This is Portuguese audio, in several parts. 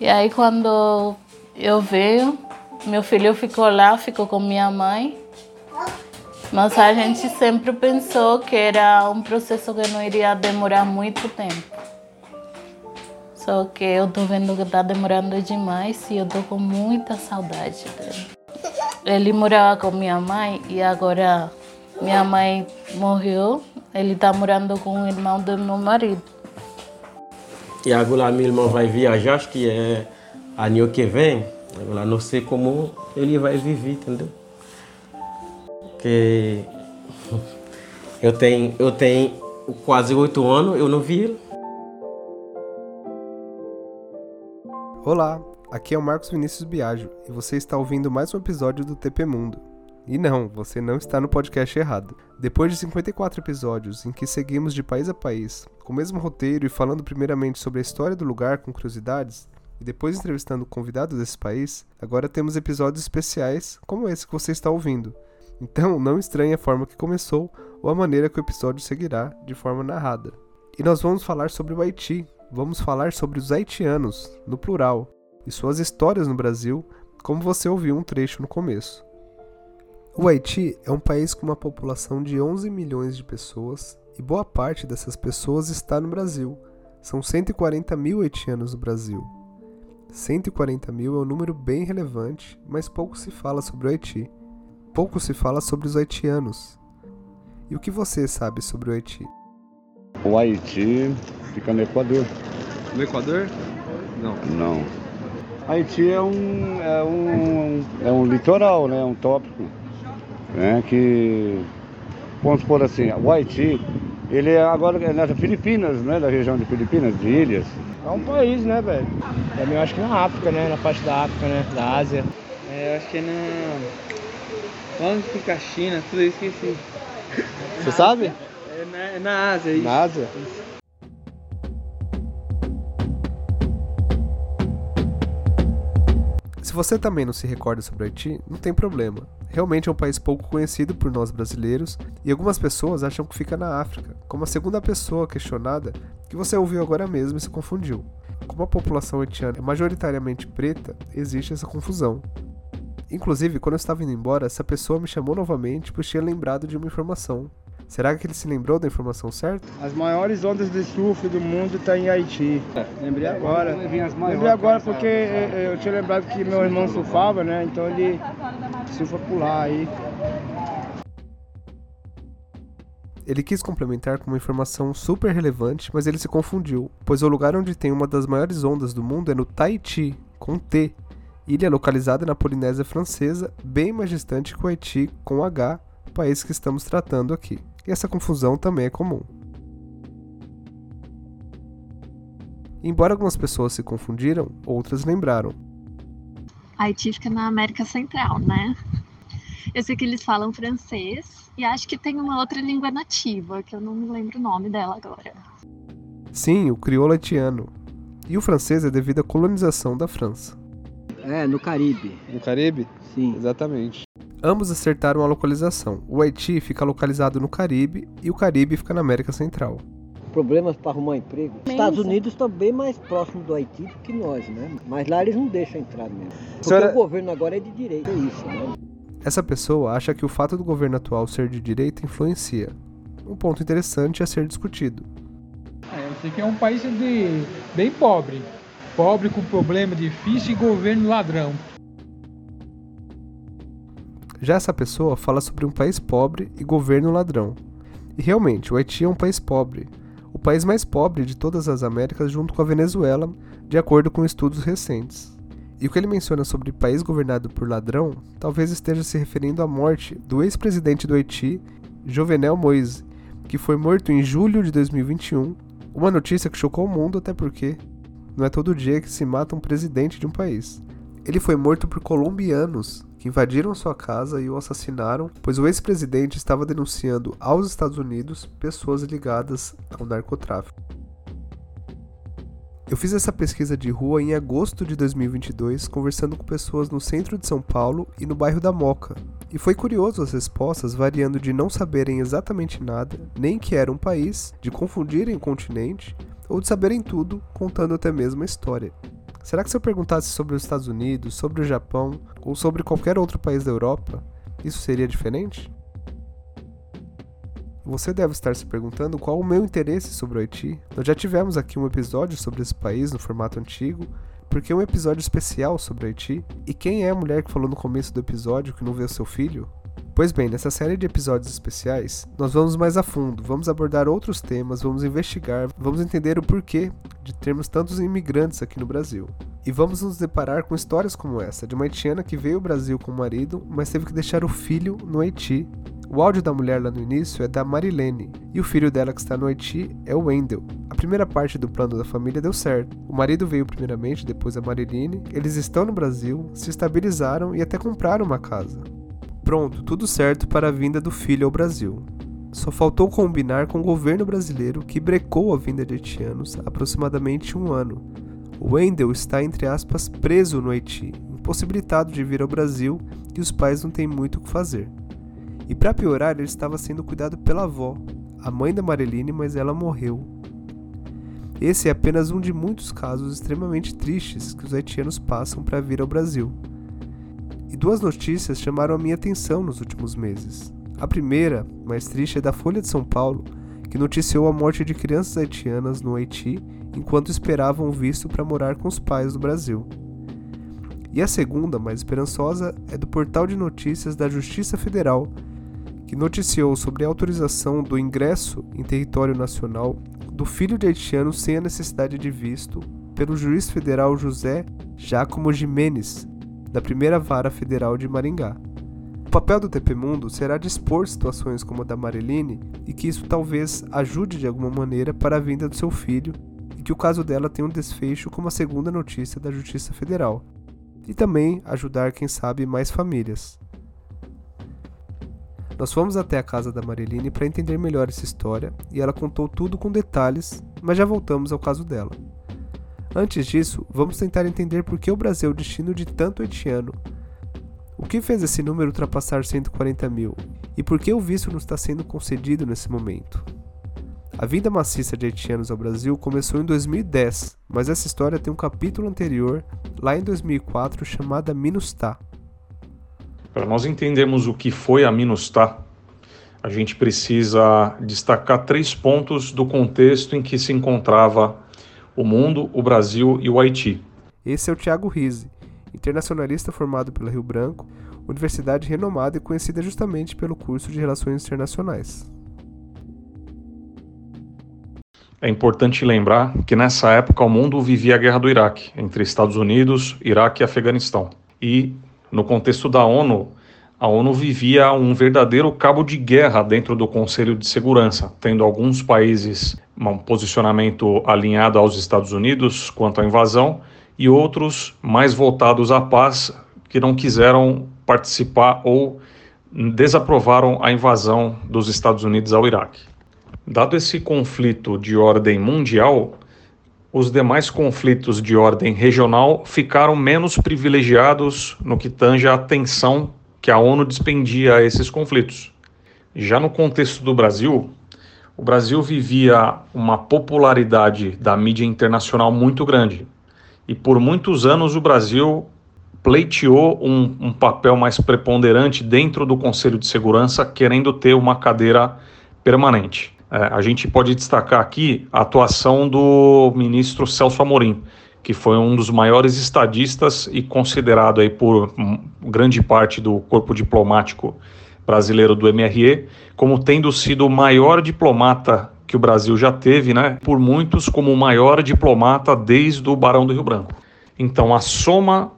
E aí quando eu veio, meu filho ficou lá, ficou com minha mãe. Mas a gente sempre pensou que era um processo que não iria demorar muito tempo. Só que eu tô vendo que tá demorando demais e eu tô com muita saudade dele. Ele morava com minha mãe e agora minha mãe morreu. Ele tá morando com o irmão do meu marido. E agora meu irmão vai viajar, acho que é ano que vem. Agora não sei como ele vai viver, entendeu? Porque eu tenho, eu tenho quase oito anos, eu não vi ele. Olá, aqui é o Marcos Vinícius Biagio e você está ouvindo mais um episódio do TP Mundo. E não, você não está no podcast errado. Depois de 54 episódios em que seguimos de país a país, com o mesmo roteiro e falando primeiramente sobre a história do lugar com curiosidades, e depois entrevistando convidados desse país, agora temos episódios especiais como esse que você está ouvindo. Então não estranhe a forma que começou ou a maneira que o episódio seguirá de forma narrada. E nós vamos falar sobre o Haiti, vamos falar sobre os haitianos, no plural, e suas histórias no Brasil, como você ouviu um trecho no começo. O Haiti é um país com uma população de 11 milhões de pessoas e boa parte dessas pessoas está no Brasil. São 140 mil haitianos no Brasil. 140 mil é um número bem relevante, mas pouco se fala sobre o Haiti. Pouco se fala sobre os haitianos. E o que você sabe sobre o Haiti? O Haiti fica no Equador. No Equador? Não. Não. Haiti é um, é um, é um litoral, né? um tópico. Né? Que, vamos supor assim, o Haiti, ele é agora é nas Filipinas, né? Da região de Filipinas, de ilhas. É um país, né, velho? Também eu acho que na África, né? Na parte da África, né? Da Ásia. É, eu acho que é na. Onde fica a China, tudo isso esqueci. Você sabe? É na, é na Ásia, isso. Na Ásia? Se você também não se recorda sobre o Haiti, não tem problema. Realmente é um país pouco conhecido por nós brasileiros e algumas pessoas acham que fica na África, como a segunda pessoa questionada que você ouviu agora mesmo e se confundiu. Como a população haitiana é majoritariamente preta, existe essa confusão. Inclusive, quando eu estava indo embora, essa pessoa me chamou novamente pois tinha lembrado de uma informação. Será que ele se lembrou da informação certa? As maiores ondas de surf do mundo estão em Haiti. Lembrei agora. Lembrei agora porque eh, eu tinha lembrado que meu irmão surfava, né? Então ele por lá aí. Ele quis complementar com uma informação super relevante, mas ele se confundiu, pois o lugar onde tem uma das maiores ondas do mundo é no Tahiti, com T, ilha localizada na Polinésia Francesa, bem mais distante que o Haiti, com H, país que estamos tratando aqui. E essa confusão também é comum. Embora algumas pessoas se confundiram, outras lembraram. Haiti fica na América Central, né? Eu sei que eles falam francês e acho que tem uma outra língua nativa, que eu não me lembro o nome dela agora. Sim, o crioulo haitiano. E o francês é devido à colonização da França. É, no Caribe. No Caribe? Sim. Exatamente. Ambos acertaram a localização. O Haiti fica localizado no Caribe e o Caribe fica na América Central. Problemas para arrumar emprego. Os Estados Unidos estão bem mais próximos do Haiti do que nós, né? Mas lá eles não deixam entrar mesmo. Porque Senhora- o governo agora é de direita, é isso, né? Essa pessoa acha que o fato do governo atual ser de direita influencia. Um ponto interessante a ser discutido. É, eu sei que é um país de, bem pobre. Pobre com problema difícil e governo ladrão. Já essa pessoa fala sobre um país pobre e governo ladrão. E realmente, o Haiti é um país pobre. País mais pobre de todas as Américas, junto com a Venezuela, de acordo com estudos recentes. E o que ele menciona sobre país governado por ladrão talvez esteja se referindo à morte do ex-presidente do Haiti, Jovenel Moise, que foi morto em julho de 2021. Uma notícia que chocou o mundo, até porque não é todo dia que se mata um presidente de um país. Ele foi morto por colombianos que invadiram sua casa e o assassinaram, pois o ex-presidente estava denunciando aos Estados Unidos pessoas ligadas ao narcotráfico. Eu fiz essa pesquisa de rua em agosto de 2022, conversando com pessoas no centro de São Paulo e no bairro da Moca. E foi curioso as respostas variando de não saberem exatamente nada, nem que era um país, de confundirem o continente, ou de saberem tudo, contando até mesmo a história. Será que se eu perguntasse sobre os Estados Unidos, sobre o Japão ou sobre qualquer outro país da Europa, isso seria diferente? Você deve estar se perguntando qual o meu interesse sobre o Haiti. Nós já tivemos aqui um episódio sobre esse país no formato antigo, porque é um episódio especial sobre o Haiti. E quem é a mulher que falou no começo do episódio que não vê o seu filho? Pois bem, nessa série de episódios especiais, nós vamos mais a fundo, vamos abordar outros temas, vamos investigar, vamos entender o porquê de termos tantos imigrantes aqui no Brasil. E vamos nos deparar com histórias como essa, de uma haitiana que veio ao Brasil com o marido, mas teve que deixar o filho no Haiti. O áudio da mulher lá no início é da Marilene, e o filho dela que está no Haiti é o Wendell. A primeira parte do plano da família deu certo. O marido veio primeiramente, depois a Marilene, eles estão no Brasil, se estabilizaram e até compraram uma casa. Pronto, tudo certo para a vinda do filho ao Brasil. Só faltou combinar com o governo brasileiro que brecou a vinda de haitianos há aproximadamente um ano. Wendell está, entre aspas, preso no Haiti, impossibilitado de vir ao Brasil e os pais não têm muito o que fazer. E para piorar, ele estava sendo cuidado pela avó, a mãe da Mareline, mas ela morreu. Esse é apenas um de muitos casos extremamente tristes que os haitianos passam para vir ao Brasil. Duas notícias chamaram a minha atenção nos últimos meses. A primeira, mais triste, é da Folha de São Paulo, que noticiou a morte de crianças haitianas no Haiti enquanto esperavam visto para morar com os pais no Brasil. E a segunda, mais esperançosa, é do portal de notícias da Justiça Federal, que noticiou sobre a autorização do ingresso em território nacional do filho de haitiano sem a necessidade de visto pelo juiz federal José Giacomo Jimenez, da primeira vara federal de Maringá. O papel do TP Mundo será dispor situações como a da Mariline e que isso talvez ajude de alguma maneira para a vinda do seu filho e que o caso dela tenha um desfecho como a segunda notícia da Justiça Federal. E também ajudar, quem sabe, mais famílias. Nós fomos até a casa da Mariline para entender melhor essa história e ela contou tudo com detalhes, mas já voltamos ao caso dela. Antes disso, vamos tentar entender por que o Brasil é o destino de tanto haitiano. O que fez esse número ultrapassar 140 mil? E por que o visto não está sendo concedido nesse momento? A vinda maciça de haitianos ao Brasil começou em 2010, mas essa história tem um capítulo anterior, lá em 2004, chamada Minustah. Para nós entendermos o que foi a Minustah, a gente precisa destacar três pontos do contexto em que se encontrava o mundo, o Brasil e o Haiti. Esse é o Tiago Rise, internacionalista formado pela Rio Branco, universidade renomada e conhecida justamente pelo curso de Relações Internacionais. É importante lembrar que nessa época o mundo vivia a guerra do Iraque, entre Estados Unidos, Iraque e Afeganistão. E, no contexto da ONU, a ONU vivia um verdadeiro cabo de guerra dentro do Conselho de Segurança, tendo alguns países um posicionamento alinhado aos Estados Unidos quanto à invasão e outros mais voltados à paz que não quiseram participar ou desaprovaram a invasão dos Estados Unidos ao Iraque. Dado esse conflito de ordem mundial, os demais conflitos de ordem regional ficaram menos privilegiados no que tange a atenção que a ONU despendia a esses conflitos. Já no contexto do Brasil, o Brasil vivia uma popularidade da mídia internacional muito grande. E por muitos anos o Brasil pleiteou um, um, papel mais preponderante dentro do Conselho de Segurança, querendo ter uma cadeira permanente. É, a gente pode destacar aqui a atuação do ministro Celso Amorim, que foi um dos maiores estadistas e considerado aí por grande parte do corpo diplomático brasileiro do MRE como tendo sido o maior diplomata que o Brasil já teve, né? Por muitos como o maior diplomata desde o Barão do Rio Branco. Então, a soma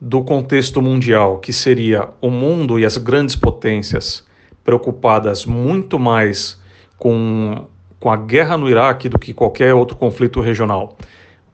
do contexto mundial, que seria o mundo e as grandes potências preocupadas muito mais com, com a guerra no Iraque do que qualquer outro conflito regional,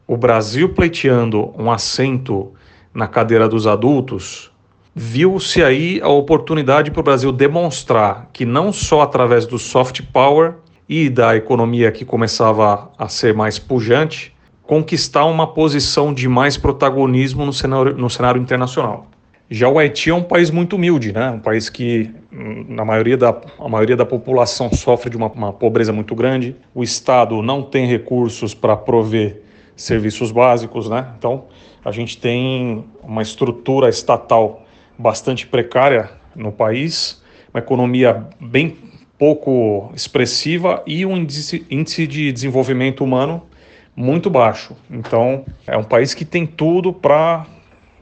o Brasil pleiteando um assento na cadeira dos adultos, viu-se aí a oportunidade para o Brasil demonstrar que não só através do soft power e da economia que começava a ser mais pujante, conquistar uma posição de mais protagonismo no cenário, no cenário internacional. Já o Haiti é um país muito humilde, né? Um país que na maioria da, a maioria da população sofre de uma, uma pobreza muito grande. O Estado não tem recursos para prover serviços básicos, né? Então a gente tem uma estrutura estatal bastante precária no país, uma economia bem pouco expressiva e um índice, de desenvolvimento humano muito baixo. Então, é um país que tem tudo para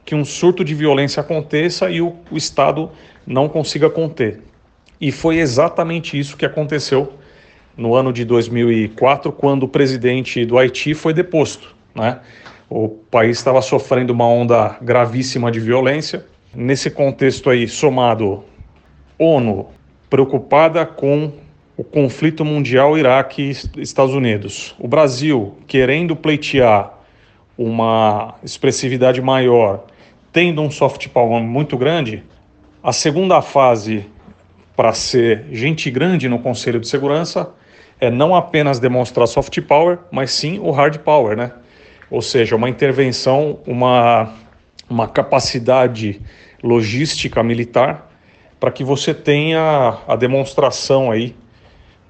que um surto de violência aconteça e o, o, Estado não consiga conter. E foi exatamente isso que aconteceu no ano de 2004, quando o presidente do Haiti foi deposto. Né? O país estava sofrendo uma onda gravíssima de violência. Nesse contexto aí, somado ONU preocupada com o conflito mundial Iraque-Estados Unidos. O Brasil querendo pleitear uma expressividade maior, tendo um soft power muito grande, a segunda fase para ser gente grande no Conselho de Segurança é não apenas demonstrar soft power, mas sim o hard power, né? Ou seja, uma intervenção, uma, uma capacidade logística militar para que você tenha a demonstração aí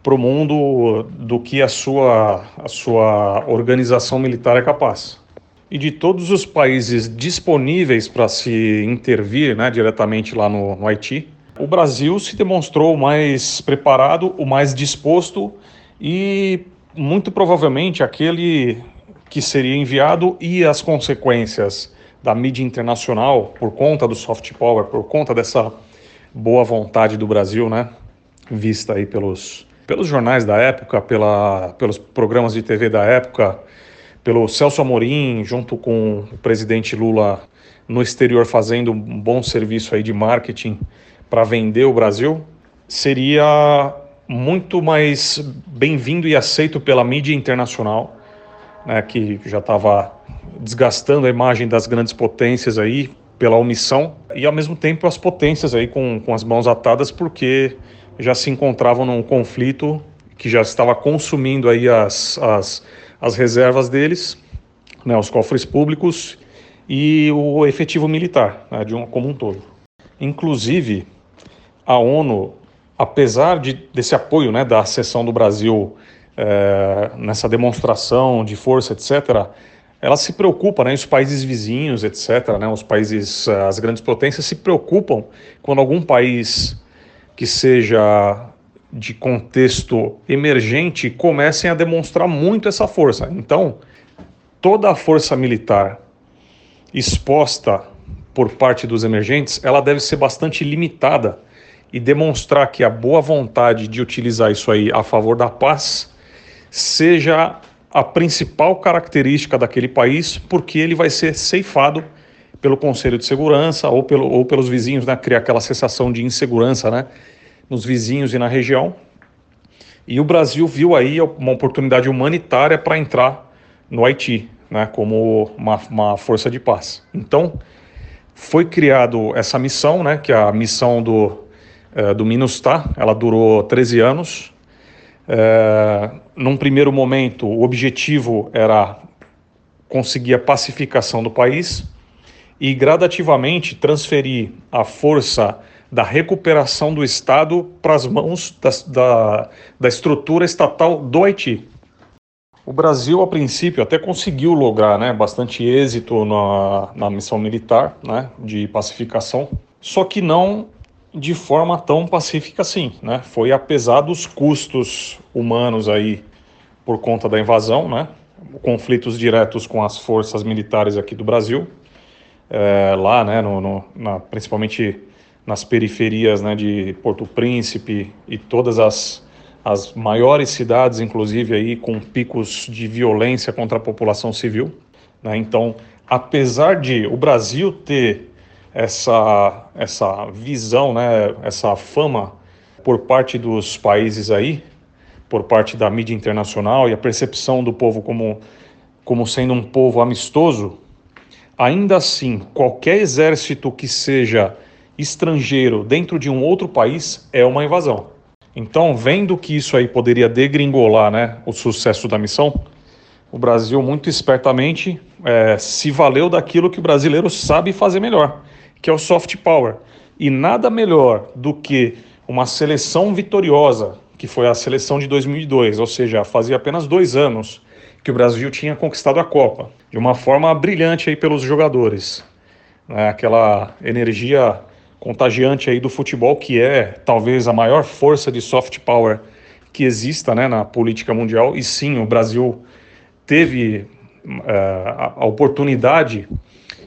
para o mundo do que a sua, a sua organização militar é capaz. E de todos os países disponíveis para se intervir né, diretamente lá no, no Haiti, o Brasil se demonstrou o mais preparado, o mais disposto e muito provavelmente aquele que seria enviado e as consequências da mídia internacional por conta do soft power, por conta dessa boa vontade do Brasil, né, vista aí pelos pelos jornais da época, pela, pelos programas de TV da época, pelo Celso Amorim, junto com o presidente Lula no exterior fazendo um bom serviço aí de marketing para vender o Brasil, seria muito mais bem-vindo e aceito pela mídia internacional, né, que já estava desgastando a imagem das grandes potências aí pela omissão e ao mesmo tempo as potências aí com, com as mãos atadas porque já se encontravam num conflito que já estava consumindo aí as, as, as reservas deles, né, os cofres públicos e o efetivo militar, né, de um, como um todo. Inclusive, a ONU, apesar de, desse apoio né, da seção do Brasil é, nessa demonstração de força, etc., ela se preocupa, né, os países vizinhos, etc., né, os países, as grandes potências se preocupam quando algum país que seja de contexto emergente comecem a demonstrar muito essa força. Então, toda a força militar exposta por parte dos emergentes, ela deve ser bastante limitada e demonstrar que a boa vontade de utilizar isso aí a favor da paz seja a principal característica daquele país, porque ele vai ser ceifado pelo Conselho de Segurança ou, pelo, ou pelos vizinhos, né? criar aquela sensação de insegurança né? nos vizinhos e na região. E o Brasil viu aí uma oportunidade humanitária para entrar no Haiti, né? como uma, uma força de paz. Então, foi criado essa missão, né? que é a missão do, é, do MINUSTAH, ela durou 13 anos. É, num primeiro momento, o objetivo era conseguir a pacificação do país, e gradativamente transferir a força da recuperação do Estado para as mãos da, da, da estrutura estatal do Haiti. O Brasil, a princípio, até conseguiu lograr né, bastante êxito na, na missão militar né, de pacificação, só que não de forma tão pacífica assim. Né? Foi apesar dos custos humanos aí por conta da invasão, né? conflitos diretos com as forças militares aqui do Brasil, é, lá, né, no, no, na, principalmente nas periferias né, de Porto Príncipe e todas as, as maiores cidades, inclusive aí com picos de violência contra a população civil. Né? Então, apesar de o Brasil ter essa, essa visão, né, essa fama por parte dos países aí, por parte da mídia internacional e a percepção do povo como, como sendo um povo amistoso, Ainda assim, qualquer exército que seja estrangeiro dentro de um outro país é uma invasão. Então, vendo que isso aí poderia degringolar né, o sucesso da missão, o Brasil muito espertamente é, se valeu daquilo que o brasileiro sabe fazer melhor, que é o soft power. E nada melhor do que uma seleção vitoriosa, que foi a seleção de 2002, ou seja, fazia apenas dois anos que o Brasil tinha conquistado a Copa, de uma forma brilhante aí pelos jogadores. Né? Aquela energia contagiante aí do futebol, que é talvez a maior força de soft power que exista né, na política mundial. E sim, o Brasil teve uh, a oportunidade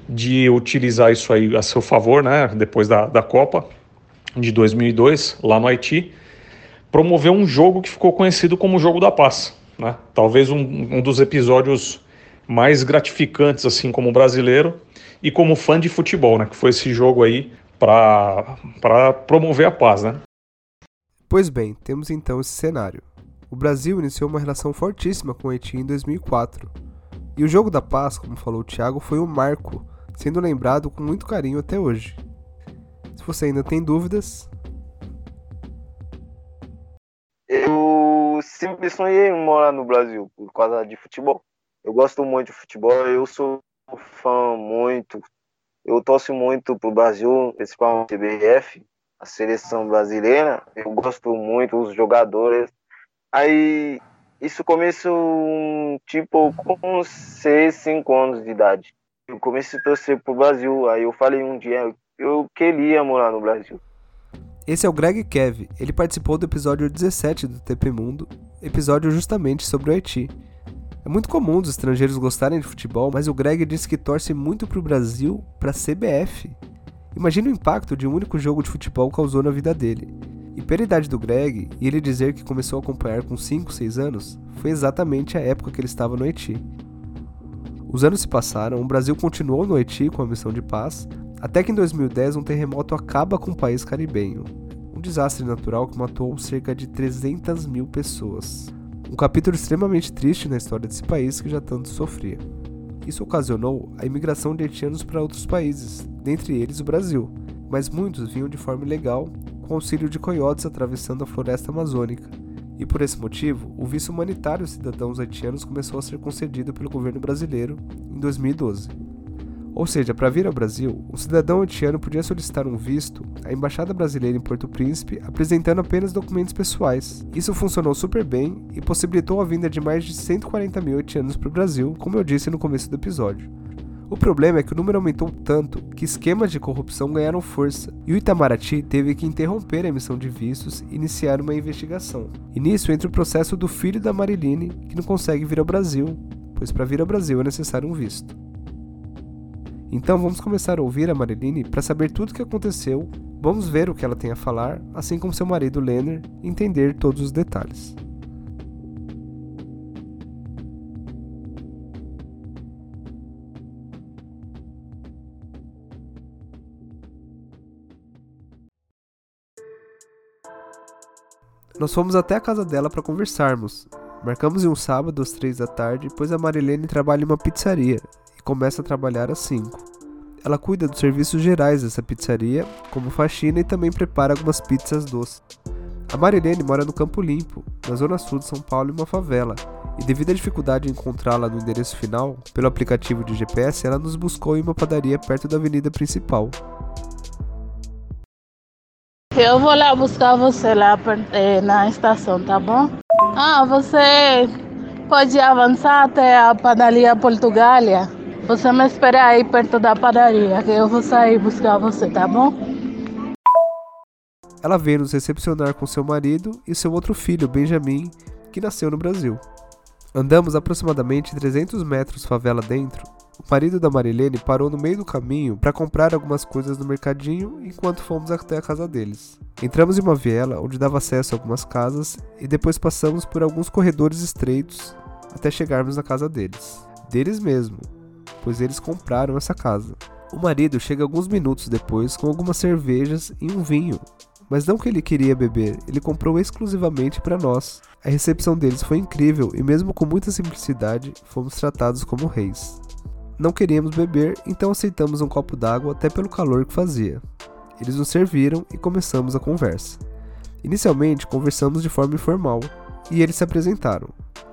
de utilizar isso aí a seu favor, né, depois da, da Copa de 2002, lá no Haiti, promoveu um jogo que ficou conhecido como o Jogo da Paz. Né? Talvez um, um dos episódios mais gratificantes, assim, como brasileiro e como fã de futebol, né? Que foi esse jogo aí para promover a paz, né? Pois bem, temos então esse cenário. O Brasil iniciou uma relação fortíssima com o Haiti em 2004. E o Jogo da Paz, como falou o Thiago, foi um marco, sendo lembrado com muito carinho até hoje. Se você ainda tem dúvidas. Eu sempre sonhei em morar no Brasil por causa de futebol. Eu gosto muito de futebol, eu sou fã muito. Eu torço muito pro Brasil, principalmente o CBF, a seleção brasileira. Eu gosto muito dos jogadores. Aí isso começou tipo com 6, 5 anos de idade. Eu comecei a torcer pro Brasil. Aí eu falei um dia, eu queria morar no Brasil. Esse é o Greg Kev. Ele participou do episódio 17 do TP Mundo, episódio justamente sobre o Haiti. É muito comum os estrangeiros gostarem de futebol, mas o Greg disse que torce muito pro Brasil, pra CBF. Imagina o impacto de um único jogo de futebol causou na vida dele. E pela idade do Greg, e ele dizer que começou a acompanhar com 5, 6 anos, foi exatamente a época que ele estava no Haiti. Os anos se passaram, o Brasil continuou no Haiti com a missão de paz, até que em 2010 um terremoto acaba com o país caribenho. Um desastre natural que matou cerca de 300 mil pessoas. Um capítulo extremamente triste na história desse país que já tanto sofria. Isso ocasionou a imigração de haitianos para outros países, dentre eles o Brasil, mas muitos vinham de forma ilegal, com auxílio de coiotes atravessando a floresta amazônica. E por esse motivo, o visto humanitário aos cidadãos haitianos começou a ser concedido pelo governo brasileiro em 2012. Ou seja, para vir ao Brasil, um cidadão haitiano podia solicitar um visto à embaixada brasileira em Porto Príncipe apresentando apenas documentos pessoais. Isso funcionou super bem e possibilitou a vinda de mais de 140 mil haitianos para o Brasil, como eu disse no começo do episódio. O problema é que o número aumentou tanto que esquemas de corrupção ganharam força, e o Itamaraty teve que interromper a emissão de vistos e iniciar uma investigação. E nisso entra o processo do filho da Mariline, que não consegue vir ao Brasil, pois para vir ao Brasil é necessário um visto. Então vamos começar a ouvir a Mariline para saber tudo o que aconteceu, vamos ver o que ela tem a falar, assim como seu marido Lenner, entender todos os detalhes. Nós fomos até a casa dela para conversarmos. Marcamos em um sábado às três da tarde, pois a Marilene trabalha em uma pizzaria começa a trabalhar às 5. Ela cuida dos serviços gerais dessa pizzaria, como faxina e também prepara algumas pizzas doces. A Marilene mora no Campo Limpo, na zona sul de São Paulo, em uma favela, e devido à dificuldade em encontrá-la no endereço final, pelo aplicativo de GPS, ela nos buscou em uma padaria perto da avenida principal. Eu vou lá buscar você lá eh, na estação, tá bom? Ah, você pode avançar até a padaria Portugália? Você me espera aí perto da padaria, que eu vou sair buscar você, tá bom? Ela veio nos recepcionar com seu marido e seu outro filho, Benjamin, que nasceu no Brasil. Andamos aproximadamente 300 metros favela dentro. O marido da Marilene parou no meio do caminho para comprar algumas coisas no mercadinho enquanto fomos até a casa deles. Entramos em uma viela onde dava acesso a algumas casas e depois passamos por alguns corredores estreitos até chegarmos na casa deles. Deles mesmo, pois eles compraram essa casa. O marido chega alguns minutos depois com algumas cervejas e um vinho, mas não que ele queria beber, ele comprou exclusivamente para nós. A recepção deles foi incrível e, mesmo com muita simplicidade, fomos tratados como reis. Não queríamos beber, então aceitamos um copo d'água até pelo calor que fazia. Eles nos serviram e começamos a conversa. Inicialmente conversamos de forma informal e eles se apresentaram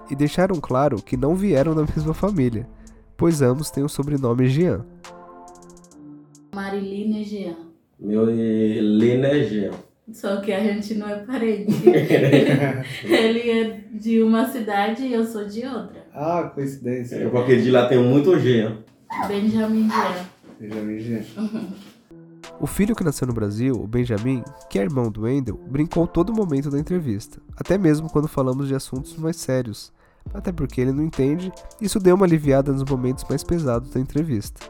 e deixaram claro que não vieram da mesma família, pois ambos têm o sobrenome Jean. Mariline Jean. Meu Lina é Jean. Só que a gente não é parente. Ele é de uma cidade e eu sou de outra. Ah, coincidência. É porque de lá tem muito Jean. Benjamin Jean. Benjamin Jean. O filho que nasceu no Brasil, o Benjamin, que é irmão do Wendel, brincou todo momento da entrevista, até mesmo quando falamos de assuntos mais sérios, até porque ele não entende, isso deu uma aliviada nos momentos mais pesados da entrevista.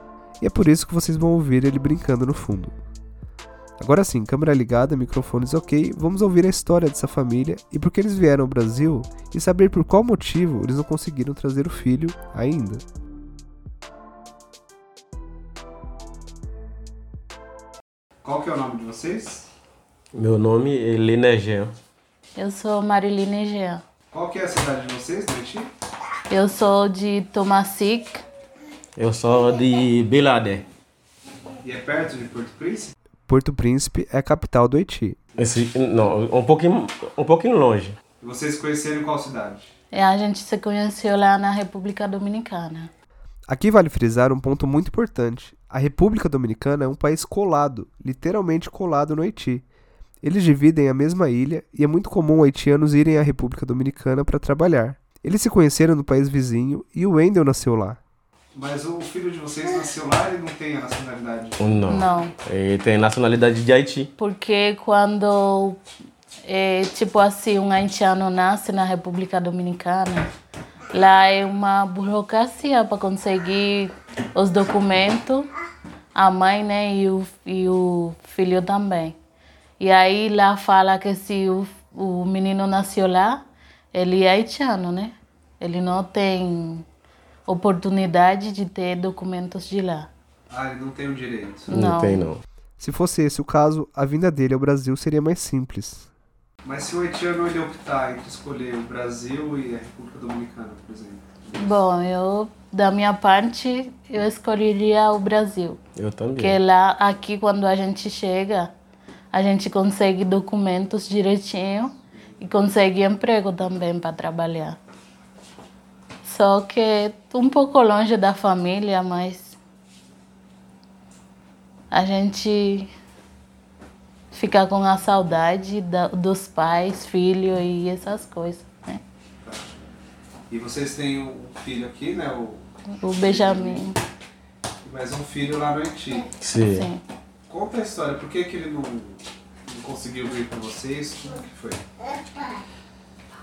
E é por isso que vocês vão ouvir ele brincando no fundo. Agora sim, câmera ligada, microfones ok, vamos ouvir a história dessa família e por que eles vieram ao Brasil e saber por qual motivo eles não conseguiram trazer o filho ainda. Qual que é o nome de vocês? Meu nome é Lina Jean. Eu sou Mariline Jean. Qual que é a cidade de vocês, Haiti? Eu sou de Tomasic. Eu sou de Beladé. E é perto de Porto Príncipe? Porto Príncipe é a capital do Haiti. Esse, não, um pouquinho, um pouquinho longe. E vocês conheceram qual cidade? E a gente se conheceu lá na República Dominicana. Aqui vale frisar um ponto muito importante. A República Dominicana é um país colado, literalmente colado no Haiti. Eles dividem a mesma ilha e é muito comum haitianos irem à República Dominicana para trabalhar. Eles se conheceram no país vizinho e o Wendel nasceu lá. Mas o filho de vocês nasceu lá e não tem a nacionalidade? Não. Não. Ele tem nacionalidade de Haiti. Porque quando, é, tipo assim, um haitiano nasce na República Dominicana, lá é uma burocracia para conseguir os documentos, a mãe né, e, o, e o filho também. E aí lá fala que se o, o menino nasceu lá, ele é haitiano, né? Ele não tem oportunidade de ter documentos de lá. Ah, ele não tem o direito. Não, Não. tem não. Se fosse esse o caso, a vinda dele ao Brasil seria mais simples. Mas se o haitiano ele optar entre escolher o Brasil e a República Dominicana, por exemplo? Bom, eu, da minha parte, eu escolheria o Brasil. Eu também. Porque lá, aqui, quando a gente chega, a gente consegue documentos direitinho e consegue emprego também para trabalhar. Só que um pouco longe da família, mas a gente fica com a saudade da- dos pais, filho e essas coisas, né? E vocês têm um filho aqui, né? O, O Benjamin. e mais um filho lá no Haiti. Sim. Sim. Conta a história, por que, que ele não, não conseguiu vir com vocês? Como que foi?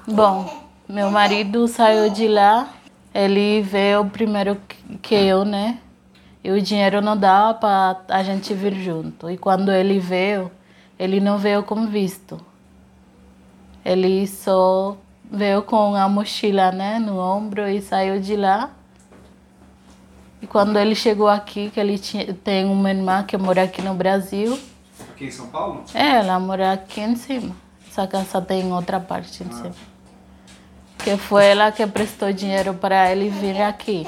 Bom, meu marido saiu de lá, ele veio primeiro que- eu, né? E o dinheiro não dava para a gente vir junto. E quando ele veio, ele não veio com visto. Ele só veio com a mochila, né, no ombro e saiu de lá. E quando ele chegou aqui, que ele tinha, tem uma irmã que mora aqui no Brasil, Aqui em São Paulo? é, ela mora aqui em cima. Essa casa tem outra parte em cima. Que foi ela que prestou dinheiro para ele vir aqui.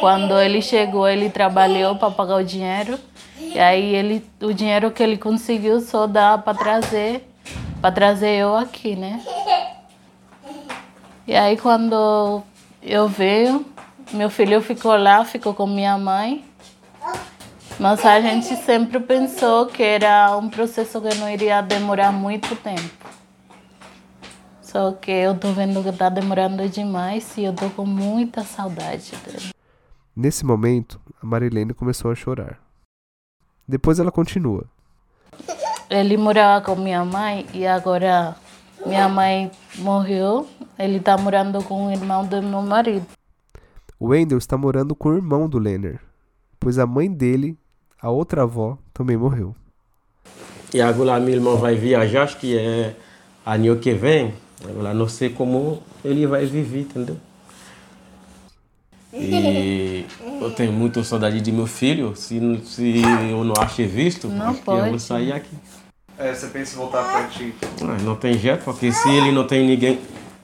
Quando ele chegou, ele trabalhou para pagar o dinheiro. E aí ele, o dinheiro que ele conseguiu só dá para trazer, para trazer eu aqui, né? E aí quando eu veio, meu filho ficou lá, ficou com minha mãe. Mas a gente sempre pensou que era um processo que não iria demorar muito tempo. Só que eu tô vendo que tá demorando demais e eu tô com muita saudade dele. Nesse momento, a Marilene começou a chorar. Depois ela continua. Ele morava com minha mãe e agora minha mãe morreu. Ele tá morando com o irmão do meu marido. O Wendel está morando com o irmão do Lenner, pois a mãe dele, a outra avó, também morreu. E agora meu irmão vai viajar, acho que é ano que vem. Agora não sei como ele vai viver, entendeu? E eu tenho muita saudade de meu filho. Se, se eu não achei visto, Não acho que eu vou pode. sair aqui. É, você pensa em voltar para Haiti? Ah, Não tem jeito, porque se ele não tem ninguém,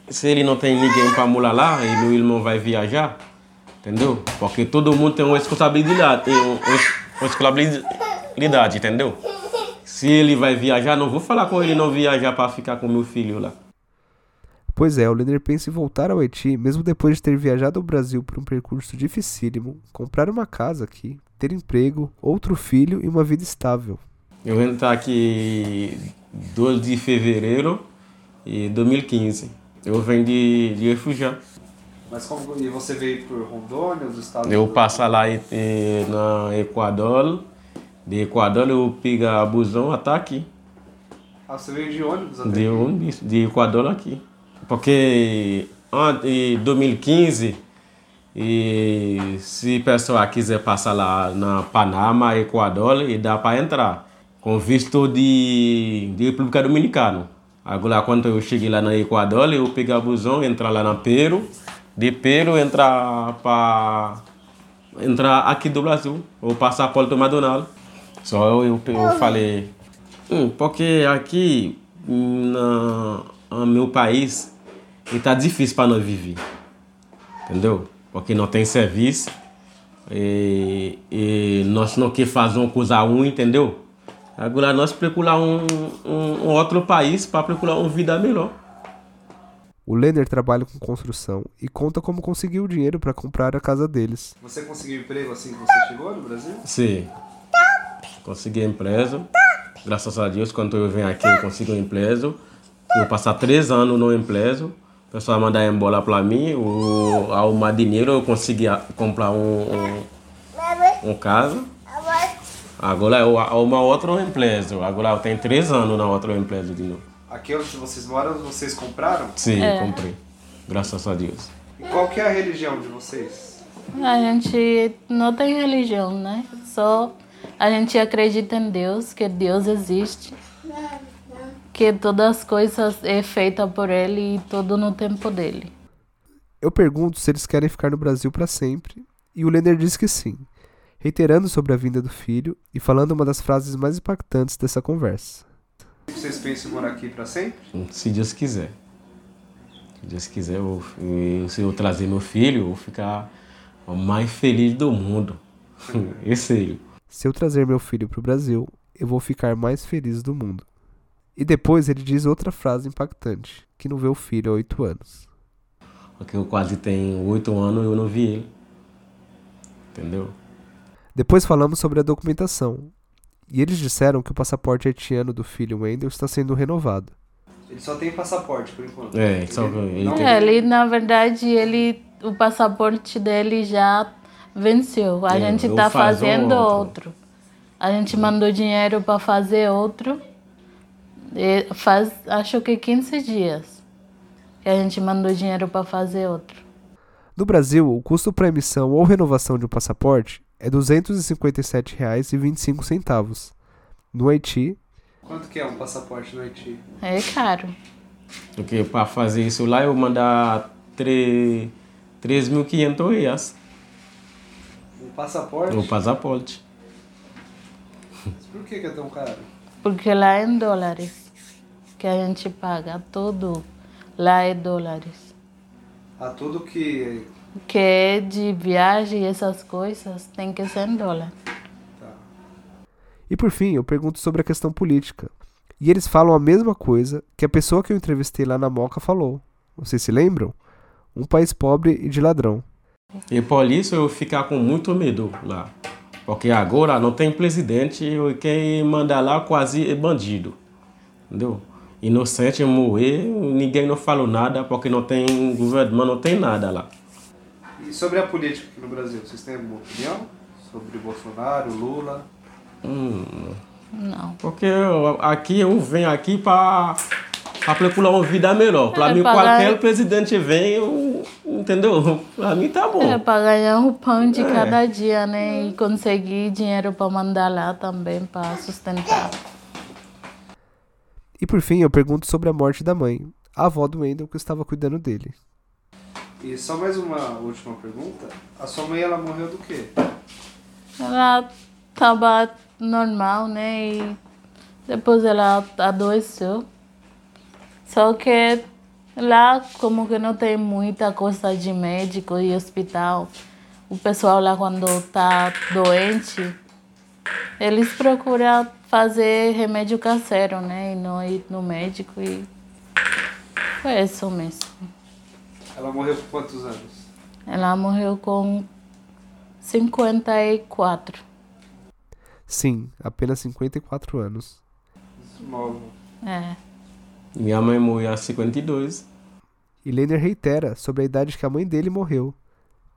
se ele não tem ninguém para morar lá e meu irmão vai viajar, entendeu? Porque todo mundo tem uma responsabilidade, tem um- uma responsabilidade, entendeu? Se ele vai viajar, não vou falar com ele não viajar para ficar com meu filho lá. Pois é, o Lenner pensa em voltar ao Haiti, mesmo depois de ter viajado ao Brasil por um percurso dificílimo, comprar uma casa aqui ter emprego, outro filho e uma vida estável. Eu entrei aqui 12 de fevereiro de 2015. Eu venho de, de refugiado. Mas como e você veio por Rondônia, os Estados Eu passo lá em- em- na Equador. De Equador eu pego a busão até aqui. Ah, você veio de ônibus até De, aqui? ônibus, de Equador aqui. Porque em 2015, e se pessoa quiser passar lá na Panamá, Equador, e dá para entrar. Com visto de, de República Dominicana. Agora, quando eu cheguei lá no Equador, eu peguei a busão, entrar lá na Peru. De Peru, entrar para entrar aqui do Brasil, o passaporte Madonal. Só eu, eu, eu falei, hum, porque aqui na, no meu país está difícil para nós viver, entendeu? Porque não tem serviço e, e nós não queremos fazer uma coisa ruim, entendeu? Agora nós procurar um, um, um outro país para procurar uma vida melhor. O Lenner trabalha com construção e conta como conseguiu o dinheiro para comprar a casa deles. Você conseguiu emprego assim que você chegou no Brasil? Sim. Consegui emprego. Graças a Deus, quando eu venho aqui, eu consigo um emprego. Eu passar três anos no emprego. O pessoal manda embora para mim. O, ao mais dinheiro, eu consegui comprar um, um, um casa. Agora eu arrumo outro emprego. Agora eu tenho três anos na outra empresa de novo. Aqui onde vocês moram, vocês compraram? Sim, É. comprei. Graças a Deus. E qual que é a religião de vocês? A gente não tem religião, né? Só a gente acredita em Deus, que Deus existe, que todas as coisas é feita por Ele e tudo no tempo dele. Eu pergunto se eles querem ficar no Brasil para sempre e o Lenner diz que sim, reiterando sobre a vinda do filho e falando uma das frases mais impactantes dessa conversa. Vocês pensam em morar aqui para sempre? Se Deus quiser. Se Deus quiser, eu, eu- se eu trazer meu filho, eu vou ficar o mais feliz do mundo. Esse aí. Se eu trazer meu filho para o Brasil, eu vou ficar mais feliz do mundo. E depois ele diz outra frase impactante, que não vê o filho há oito anos. Porque eu quase tenho oito anos e eu não vi ele. Entendeu? Depois falamos sobre a documentação. E eles disseram que o passaporte haitiano do filho Wendel está sendo renovado. Ele só tem passaporte por enquanto. É, só que ele não tem- É, ele, na verdade, ele, o passaporte dele já venceu. A É, gente está faço fazendo outro. outro. A gente mandou dinheiro para fazer outro. Faz, acho que 15 dias que a gente mandou dinheiro para fazer outro. No Brasil, o custo para emissão ou renovação de um passaporte é R$ 257,25. No Haiti, Quanto que é um passaporte no Haiti? É caro. Porque para fazer isso lá, eu mandar 3.500 reais Um passaporte? no passaporte. Mas Por que, que é tão caro? Porque lá é em dólares que a gente paga. Tudo lá é dólares. Ah, tudo que. Que é de viagem e essas coisas tem que ser em dólar. E por fim, eu pergunto sobre a questão política. E eles falam a mesma coisa que a pessoa que eu entrevistei lá na Moca falou. Vocês se lembram? Um país pobre e de ladrão. E por isso eu ficar com muito medo lá. Porque agora não tem presidente e quem manda lá quase é bandido. Entendeu? Inocente morrer, ninguém não falou nada porque não tem governo, não tem nada lá. E sobre a política aqui no Brasil, vocês têm alguma opinião? Sobre Bolsonaro, Lula? Hum, Não. porque eu- aqui eu venho aqui para procurar uma vida melhor. Para É, mim, pra qualquer ganhar- presidente vem, eu, entendeu? Para mim tá bom. É para ganhar o pão de É. cada dia, né? E conseguir dinheiro para mandar lá também para sustentar. E por fim, eu pergunto sobre a morte da mãe, a avó do Wendel que estava cuidando dele. E só mais uma última pergunta. A sua mãe, ela morreu do quê? Ela estava normal, né? E depois ela adoeceu. Só que lá, como que não tem muita coisa de médico e hospital, o pessoal lá, quando está doente, eles procuram fazer remédio caseiro, né? E não ir no médico. E foi isso mesmo. Ela morreu com quantos anos? Ela morreu com 54. Sim, apenas 54 anos. Novo. É. Minha mãe morreu aos 52. E Leiner reitera sobre a idade que a mãe dele morreu,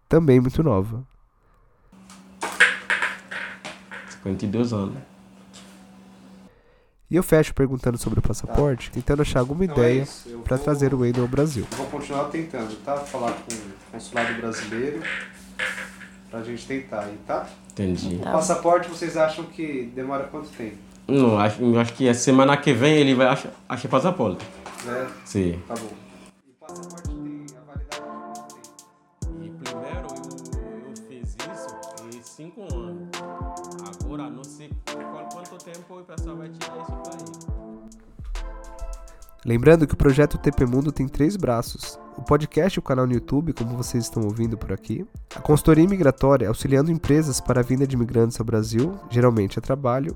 também muito nova. 52 anos. E eu fecho perguntando sobre o passaporte, tentando achar alguma Então é ideia eu para vou- trazer o Wendel ao Brasil. Vou continuar tentando, tá? Falar com o consulado brasileiro pra gente tentar aí, tá? Entendi. O passaporte vocês acham que demora quanto tempo? Não, acho, eu acho que a semana que vem ele vai achar, achar passaporte. Né? Sim. Tá bom. E passaporte tem a validade tempo? E primeiro eu, eu fiz isso em 5 anos. Agora não sei qual, quanto tempo o pessoal vai tirar isso para aí. Lembrando que o projeto TP Mundo tem três braços: o podcast e o canal no YouTube, como vocês estão ouvindo por aqui, a consultoria imigratória auxiliando empresas para a vinda de imigrantes ao Brasil, geralmente a trabalho,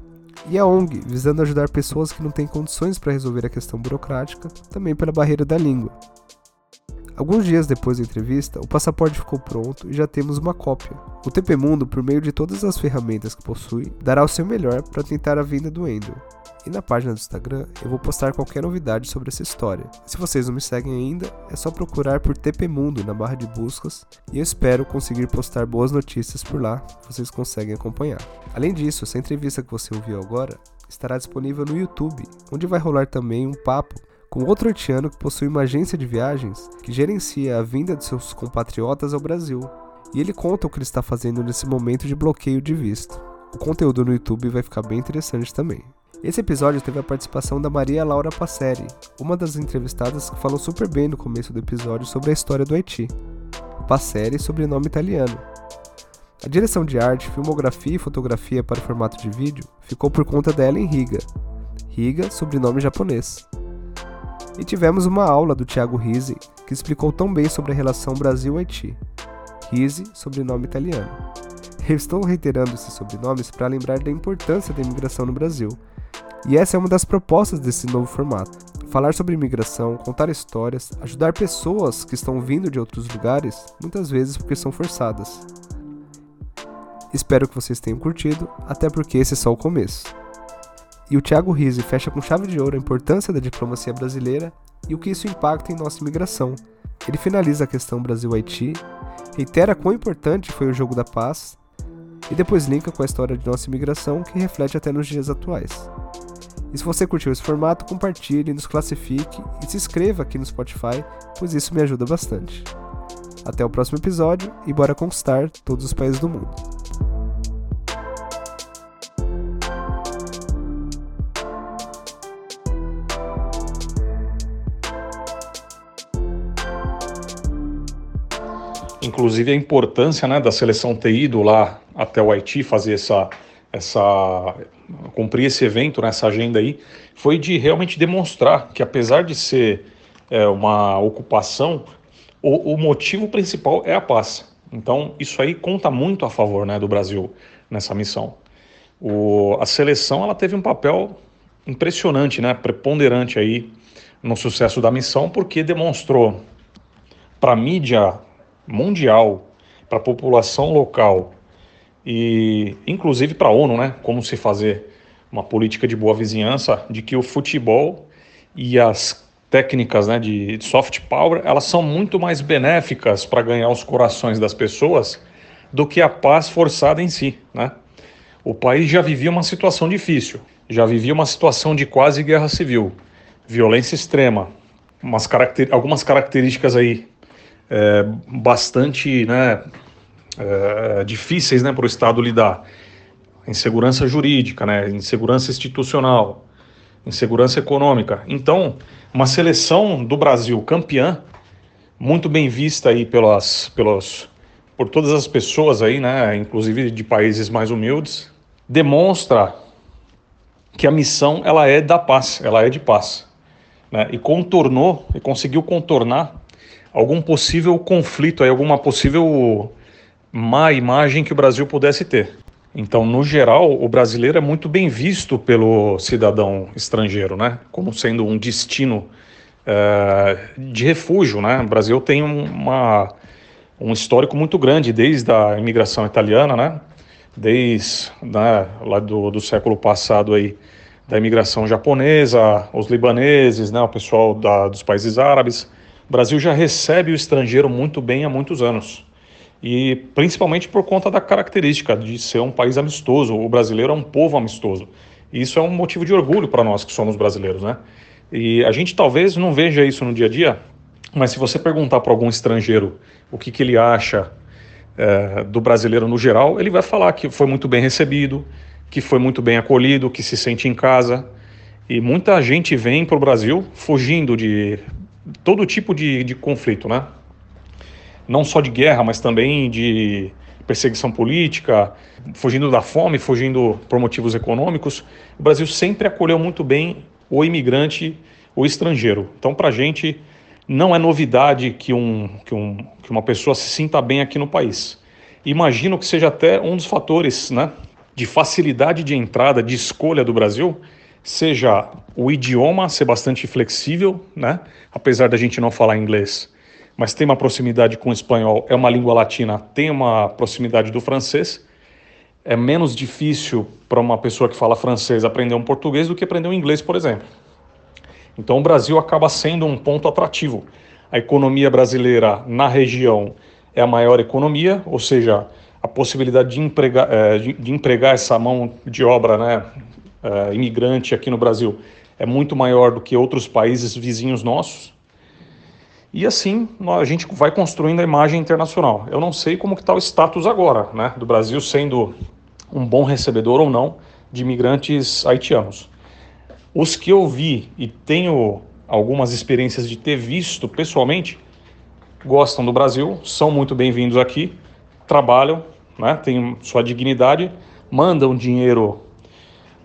e a ONG, visando ajudar pessoas que não têm condições para resolver a questão burocrática, também pela barreira da língua. Alguns dias depois da entrevista, o passaporte ficou pronto e já temos uma cópia. O TP Mundo, por meio de todas as ferramentas que possui, dará o seu melhor para tentar a vinda do Endel. E na página do Instagram eu vou postar qualquer novidade sobre essa história. Se vocês não me seguem ainda, é só procurar por TP Mundo na barra de buscas e eu espero conseguir postar boas notícias por lá, vocês conseguem acompanhar. Além disso, essa entrevista que você ouviu agora estará disponível no YouTube, onde vai rolar também um papo com outro haitiano que possui uma agência de viagens que gerencia a vinda de seus compatriotas ao Brasil. E ele conta o que ele está fazendo nesse momento de bloqueio de visto. O conteúdo no YouTube vai ficar bem interessante também. Esse episódio teve a participação da Maria Laura Passeri, uma das entrevistadas que falou super bem no começo do episódio sobre a história do Haiti. Passeri, sobrenome italiano. A direção de arte, filmografia e fotografia para o formato de vídeo ficou por conta da Ellen Riga. Riga, sobrenome japonês. E tivemos uma aula do Thiago Rizzi, que explicou tão bem sobre a relação Brasil-Haiti. Rizzi, sobrenome italiano. Eu estou reiterando esses sobrenomes para lembrar da importância da imigração no Brasil. E essa é uma das propostas desse novo formato. Falar sobre imigração, contar histórias, ajudar pessoas que estão vindo de outros lugares, muitas vezes porque são forçadas. Espero que vocês tenham curtido, até porque esse é só o começo. E o Thiago Rizzi fecha com chave de ouro a importância da diplomacia brasileira e o que isso impacta em nossa imigração. Ele finaliza a questão Brasil-Haiti, reitera quão importante foi o jogo da paz e depois linka com a história de nossa imigração que reflete até nos dias atuais. E se você curtiu esse formato, compartilhe, nos classifique e se inscreva aqui no Spotify, pois isso me ajuda bastante. Até o próximo episódio e bora conquistar todos os países do mundo. Inclusive a importância né, da seleção ter ido lá até o Haiti fazer essa, essa cumprir esse evento, né, essa agenda aí, foi de realmente demonstrar que apesar de ser é, uma ocupação, o, o, motivo principal é a paz. Então isso aí conta muito a favor né, do Brasil nessa missão. O, a seleção ela teve um papel impressionante, né, preponderante aí no sucesso da missão, porque demonstrou para a mídia mundial, para a população local e inclusive para a ONU, né, como se fazer uma política de boa vizinhança, de que o futebol e as técnicas né, de soft power elas são muito mais benéficas para ganhar os corações das pessoas do que a paz forçada em si, né? O país já vivia uma situação difícil, já vivia uma situação de quase guerra civil, violência extrema, caracter algumas características aí é, bastante né, é, difíceis né, para o Estado lidar. Insegurança jurídica, né, insegurança institucional, insegurança econômica. Então, uma seleção do Brasil campeã, muito bem vista aí pelas, pelas, por todas as pessoas aí, né, inclusive de países mais humildes, demonstra que a missão ela é da paz, ela é de paz, né, e contornou e conseguiu contornar algum possível conflito, aí, alguma possível má imagem que o Brasil pudesse ter. Então, no geral, o brasileiro é muito bem visto pelo cidadão estrangeiro, né? Como sendo um destino é, de refúgio, né? O Brasil tem uma, um histórico muito grande desde a imigração italiana, né? desde né, lá do, do século passado aí, da imigração japonesa, os libaneses, né, o pessoal da, dos países árabes. O Brasil já recebe o estrangeiro muito bem há muitos anos. E principalmente por conta da característica de ser um país amistoso. O brasileiro é um povo amistoso. E isso é um motivo de orgulho para nós que somos brasileiros, né? E a gente talvez não veja isso no dia a dia, mas se você perguntar para algum estrangeiro o que, que ele acha é, do brasileiro no geral, ele vai falar que foi muito bem recebido, que foi muito bem acolhido, que se sente em casa. E muita gente vem para o Brasil fugindo de todo tipo de, de conflito, né? Não só de guerra, mas também de perseguição política, fugindo da fome, fugindo por motivos econômicos. O Brasil sempre acolheu muito bem o imigrante, o estrangeiro. Então, para a gente, não é novidade que, um, que, um, que uma pessoa se sinta bem aqui no país. Imagino que seja até um dos fatores né, de facilidade de entrada, de escolha do Brasil, seja o idioma ser bastante flexível, né? apesar da gente não falar inglês, mas tem uma proximidade com o espanhol, é uma língua latina, tem uma proximidade do francês. É menos difícil para uma pessoa que fala francês aprender um português do que aprender um inglês, por exemplo. Então o Brasil acaba sendo um ponto atrativo. A economia brasileira na região é a maior economia, ou seja, a possibilidade de empregar, de, de empregar essa mão de obra né, é, imigrante aqui no Brasil é muito maior do que outros países vizinhos nossos. E assim a gente vai construindo a imagem internacional. Eu não sei como está o status agora, né, do Brasil sendo um bom recebedor ou não de imigrantes haitianos. Os que eu vi e tenho algumas experiências de ter visto pessoalmente gostam do Brasil, são muito bem-vindos aqui, trabalham, né, têm sua dignidade, mandam dinheiro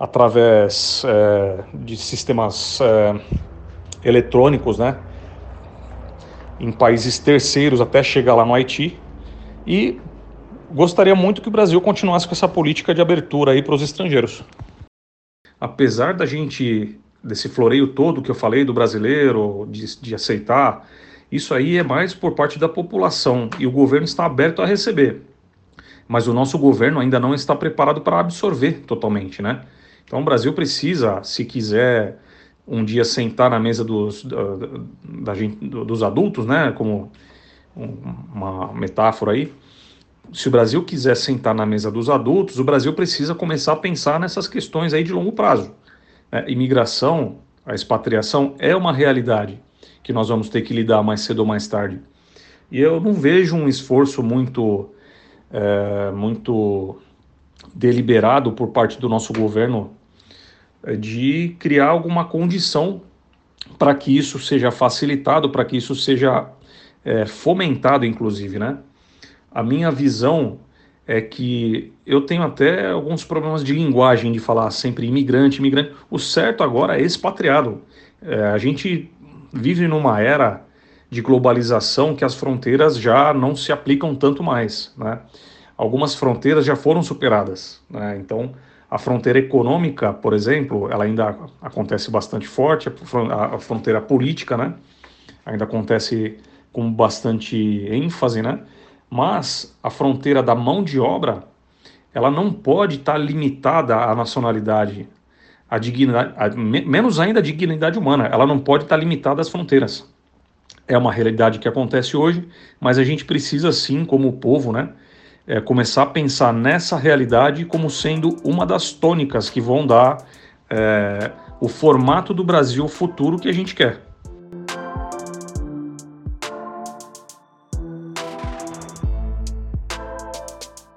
através é, de sistemas é, eletrônicos, né, em países terceiros até chegar lá no Haiti. E gostaria muito que o Brasil continuasse com essa política de abertura aí para os estrangeiros. Apesar da gente desse floreio todo que eu falei do brasileiro de, de aceitar, isso aí é mais por parte da população e o governo está aberto a receber mas o nosso governo ainda não está preparado para absorver totalmente, né? Então o Brasil precisa, se quiser um dia sentar na mesa dos, da, da gente, dos adultos, né? Como uma metáfora aí, se o Brasil quiser sentar na mesa dos adultos, o Brasil precisa começar a pensar nessas questões aí de longo prazo. É, imigração, a expatriação é uma realidade que nós vamos ter que lidar mais cedo ou mais tarde. E eu não vejo um esforço muito é, muito deliberado por parte do nosso governo de criar alguma condição para que isso seja facilitado, para que isso seja é, fomentado, inclusive, né? A minha visão é que eu tenho até alguns problemas de linguagem de falar sempre imigrante, imigrante. O certo agora é expatriado. É, a gente vive numa era de globalização que as fronteiras já não se aplicam tanto mais. Né? Algumas fronteiras já foram superadas. Né? Então, a fronteira econômica, por exemplo, ela ainda acontece bastante forte, a fronteira política né? ainda acontece com bastante ênfase, né? mas a fronteira da mão de obra ela não pode estar limitada à nacionalidade, à dignidade, menos ainda à dignidade humana, ela não pode estar limitada às fronteiras é uma realidade que acontece hoje, mas a gente precisa sim, como povo, né, é, começar a pensar nessa realidade como sendo uma das tônicas que vão dar é, o formato do Brasil futuro que a gente quer.